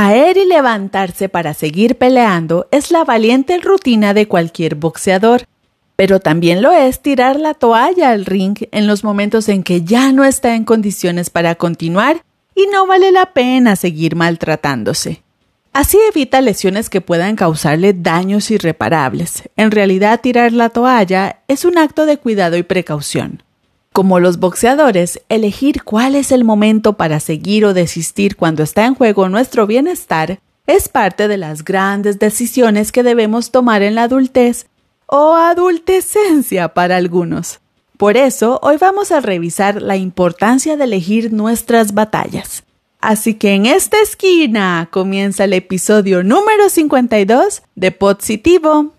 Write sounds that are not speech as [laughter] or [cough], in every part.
Caer y levantarse para seguir peleando es la valiente rutina de cualquier boxeador, pero también lo es tirar la toalla al ring en los momentos en que ya no está en condiciones para continuar y no vale la pena seguir maltratándose. Así evita lesiones que puedan causarle daños irreparables. En realidad, tirar la toalla es un acto de cuidado y precaución. Como los boxeadores, elegir cuál es el momento para seguir o desistir cuando está en juego nuestro bienestar es parte de las grandes decisiones que debemos tomar en la adultez o adultecencia para algunos. Por eso, hoy vamos a revisar la importancia de elegir nuestras batallas. Así que en esta esquina comienza el episodio número 52 de Positivo.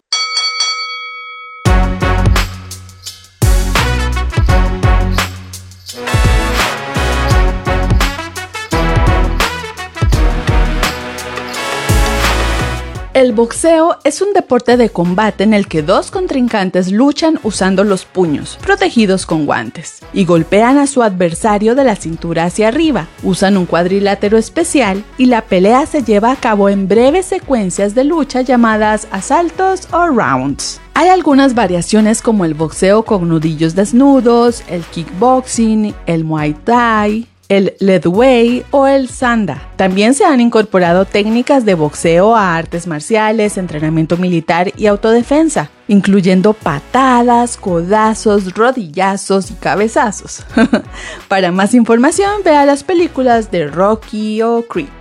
El boxeo es un deporte de combate en el que dos contrincantes luchan usando los puños, protegidos con guantes, y golpean a su adversario de la cintura hacia arriba. Usan un cuadrilátero especial y la pelea se lleva a cabo en breves secuencias de lucha llamadas asaltos o rounds. Hay algunas variaciones como el boxeo con nudillos desnudos, el kickboxing, el muay thai, el Ledway o el Sanda. También se han incorporado técnicas de boxeo a artes marciales, entrenamiento militar y autodefensa, incluyendo patadas, codazos, rodillazos y cabezazos. [laughs] Para más información, vea las películas de Rocky o Creep.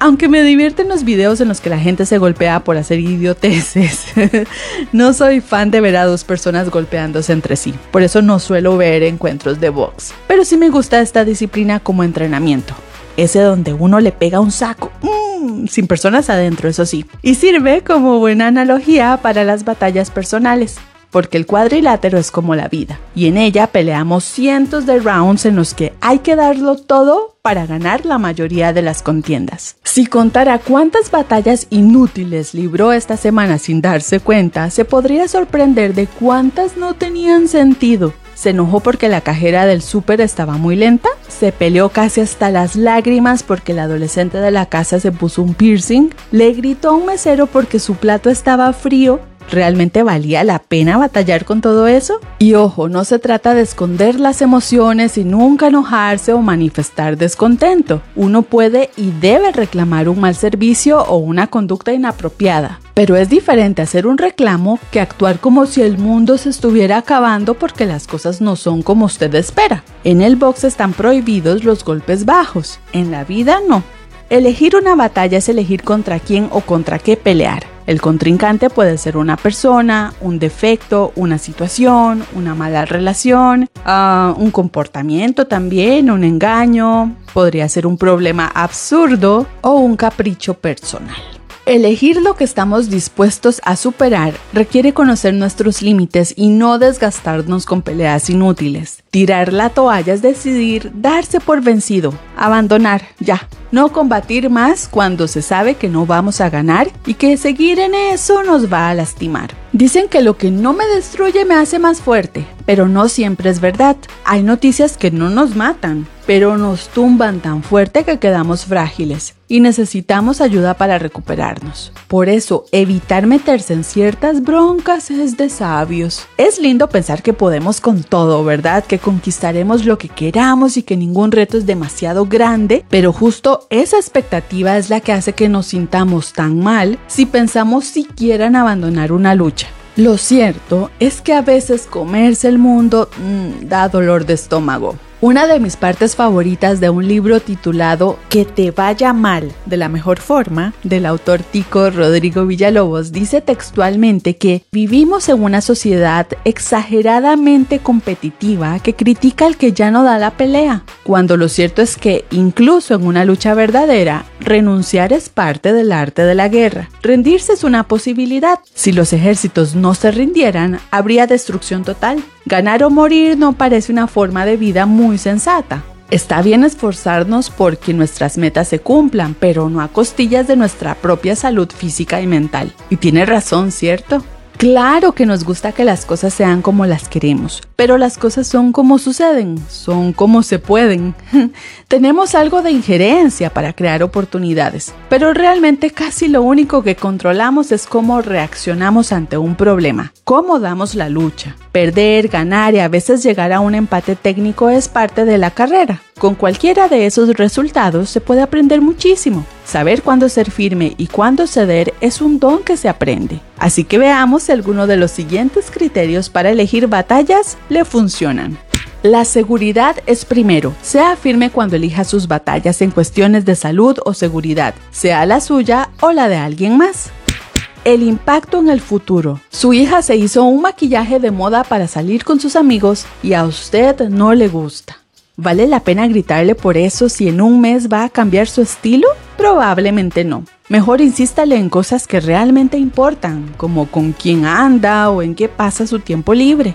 Aunque me divierten los videos en los que la gente se golpea por hacer idioteces, [laughs] no soy fan de ver a dos personas golpeándose entre sí. Por eso no suelo ver encuentros de box. Pero sí me gusta esta disciplina como entrenamiento. Ese donde uno le pega un saco, mmm, sin personas adentro, eso sí. Y sirve como buena analogía para las batallas personales porque el cuadrilátero es como la vida, y en ella peleamos cientos de rounds en los que hay que darlo todo para ganar la mayoría de las contiendas. Si contara cuántas batallas inútiles libró esta semana sin darse cuenta, se podría sorprender de cuántas no tenían sentido. Se enojó porque la cajera del súper estaba muy lenta, se peleó casi hasta las lágrimas porque el adolescente de la casa se puso un piercing, le gritó a un mesero porque su plato estaba frío ¿Realmente valía la pena batallar con todo eso? Y ojo, no se trata de esconder las emociones y nunca enojarse o manifestar descontento. Uno puede y debe reclamar un mal servicio o una conducta inapropiada. Pero es diferente hacer un reclamo que actuar como si el mundo se estuviera acabando porque las cosas no son como usted espera. En el box están prohibidos los golpes bajos, en la vida no. Elegir una batalla es elegir contra quién o contra qué pelear. El contrincante puede ser una persona, un defecto, una situación, una mala relación, ah, un comportamiento también, un engaño, podría ser un problema absurdo o un capricho personal. Elegir lo que estamos dispuestos a superar requiere conocer nuestros límites y no desgastarnos con peleas inútiles. Tirar la toalla es decidir darse por vencido, abandonar, ya, no combatir más cuando se sabe que no vamos a ganar y que seguir en eso nos va a lastimar. Dicen que lo que no me destruye me hace más fuerte, pero no siempre es verdad. Hay noticias que no nos matan, pero nos tumban tan fuerte que quedamos frágiles y necesitamos ayuda para recuperarnos. Por eso, evitar meterse en ciertas broncas es de sabios. Es lindo pensar que podemos con todo, ¿verdad? Que conquistaremos lo que queramos y que ningún reto es demasiado grande, pero justo esa expectativa es la que hace que nos sintamos tan mal si pensamos siquiera en abandonar una lucha. Lo cierto es que a veces comerse el mundo mm, da dolor de estómago. Una de mis partes favoritas de un libro titulado Que te vaya mal de la mejor forma, del autor tico Rodrigo Villalobos, dice textualmente que vivimos en una sociedad exageradamente competitiva que critica al que ya no da la pelea, cuando lo cierto es que incluso en una lucha verdadera, renunciar es parte del arte de la guerra. Rendirse es una posibilidad. Si los ejércitos no se rindieran, habría destrucción total. Ganar o morir no parece una forma de vida muy sensata. Está bien esforzarnos porque nuestras metas se cumplan, pero no a costillas de nuestra propia salud física y mental. Y tiene razón, ¿cierto? Claro que nos gusta que las cosas sean como las queremos, pero las cosas son como suceden, son como se pueden. [laughs] Tenemos algo de injerencia para crear oportunidades, pero realmente casi lo único que controlamos es cómo reaccionamos ante un problema, cómo damos la lucha. Perder, ganar y a veces llegar a un empate técnico es parte de la carrera. Con cualquiera de esos resultados se puede aprender muchísimo. Saber cuándo ser firme y cuándo ceder es un don que se aprende. Así que veamos si alguno de los siguientes criterios para elegir batallas le funcionan. La seguridad es primero. Sea firme cuando elija sus batallas en cuestiones de salud o seguridad, sea la suya o la de alguien más. El impacto en el futuro. Su hija se hizo un maquillaje de moda para salir con sus amigos y a usted no le gusta. ¿Vale la pena gritarle por eso si en un mes va a cambiar su estilo? Probablemente no. Mejor insístale en cosas que realmente importan, como con quién anda o en qué pasa su tiempo libre.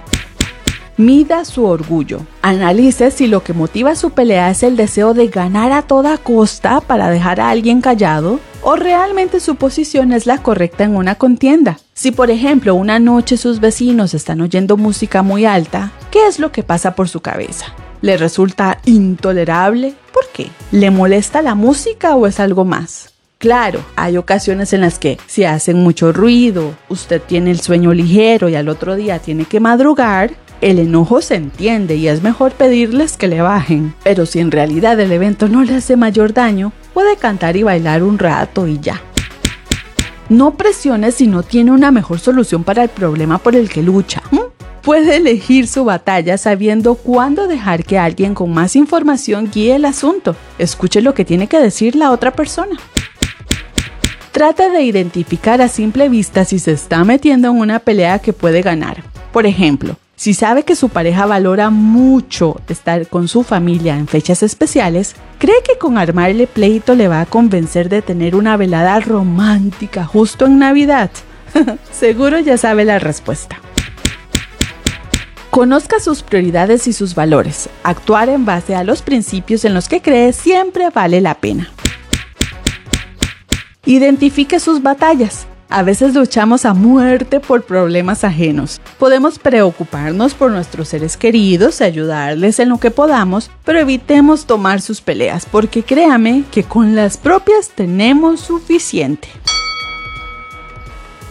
Mida su orgullo. Analice si lo que motiva su pelea es el deseo de ganar a toda costa para dejar a alguien callado o realmente su posición es la correcta en una contienda. Si por ejemplo una noche sus vecinos están oyendo música muy alta, ¿qué es lo que pasa por su cabeza? Le resulta intolerable. ¿Por qué? ¿Le molesta la música o es algo más? Claro, hay ocasiones en las que si hacen mucho ruido, usted tiene el sueño ligero y al otro día tiene que madrugar, el enojo se entiende y es mejor pedirles que le bajen. Pero si en realidad el evento no le hace mayor daño, puede cantar y bailar un rato y ya. No presione si no tiene una mejor solución para el problema por el que lucha puede elegir su batalla sabiendo cuándo dejar que alguien con más información guíe el asunto. Escuche lo que tiene que decir la otra persona. Trate de identificar a simple vista si se está metiendo en una pelea que puede ganar. Por ejemplo, si sabe que su pareja valora mucho estar con su familia en fechas especiales, ¿cree que con armarle pleito le va a convencer de tener una velada romántica justo en Navidad? [laughs] Seguro ya sabe la respuesta. Conozca sus prioridades y sus valores. Actuar en base a los principios en los que cree siempre vale la pena. Identifique sus batallas. A veces luchamos a muerte por problemas ajenos. Podemos preocuparnos por nuestros seres queridos, ayudarles en lo que podamos, pero evitemos tomar sus peleas porque créame que con las propias tenemos suficiente.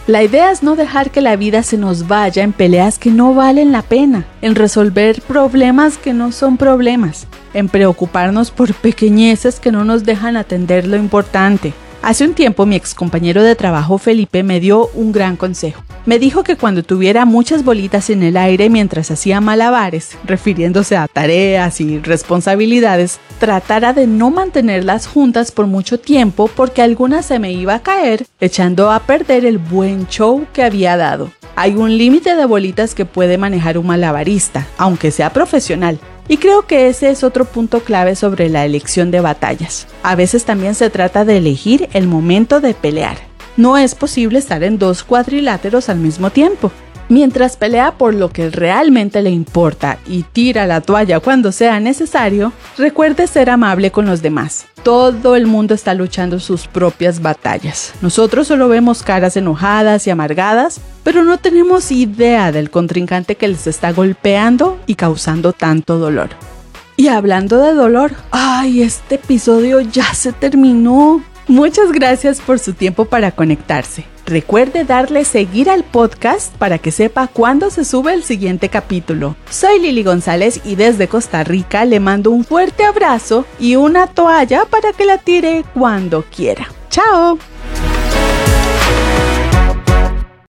La idea es no dejar que la vida se nos vaya en peleas que no valen la pena, en resolver problemas que no son problemas, en preocuparnos por pequeñeces que no nos dejan atender lo importante, Hace un tiempo mi ex compañero de trabajo Felipe me dio un gran consejo. Me dijo que cuando tuviera muchas bolitas en el aire mientras hacía malabares, refiriéndose a tareas y responsabilidades, tratara de no mantenerlas juntas por mucho tiempo porque alguna se me iba a caer, echando a perder el buen show que había dado. Hay un límite de bolitas que puede manejar un malabarista, aunque sea profesional, y creo que ese es otro punto clave sobre la elección de batallas. A veces también se trata de elegir el momento de pelear. No es posible estar en dos cuadriláteros al mismo tiempo. Mientras pelea por lo que realmente le importa y tira la toalla cuando sea necesario, recuerde ser amable con los demás. Todo el mundo está luchando sus propias batallas. Nosotros solo vemos caras enojadas y amargadas, pero no tenemos idea del contrincante que les está golpeando y causando tanto dolor. Y hablando de dolor, ay, este episodio ya se terminó. Muchas gracias por su tiempo para conectarse. Recuerde darle seguir al podcast para que sepa cuándo se sube el siguiente capítulo. Soy Lili González y desde Costa Rica le mando un fuerte abrazo y una toalla para que la tire cuando quiera. ¡Chao!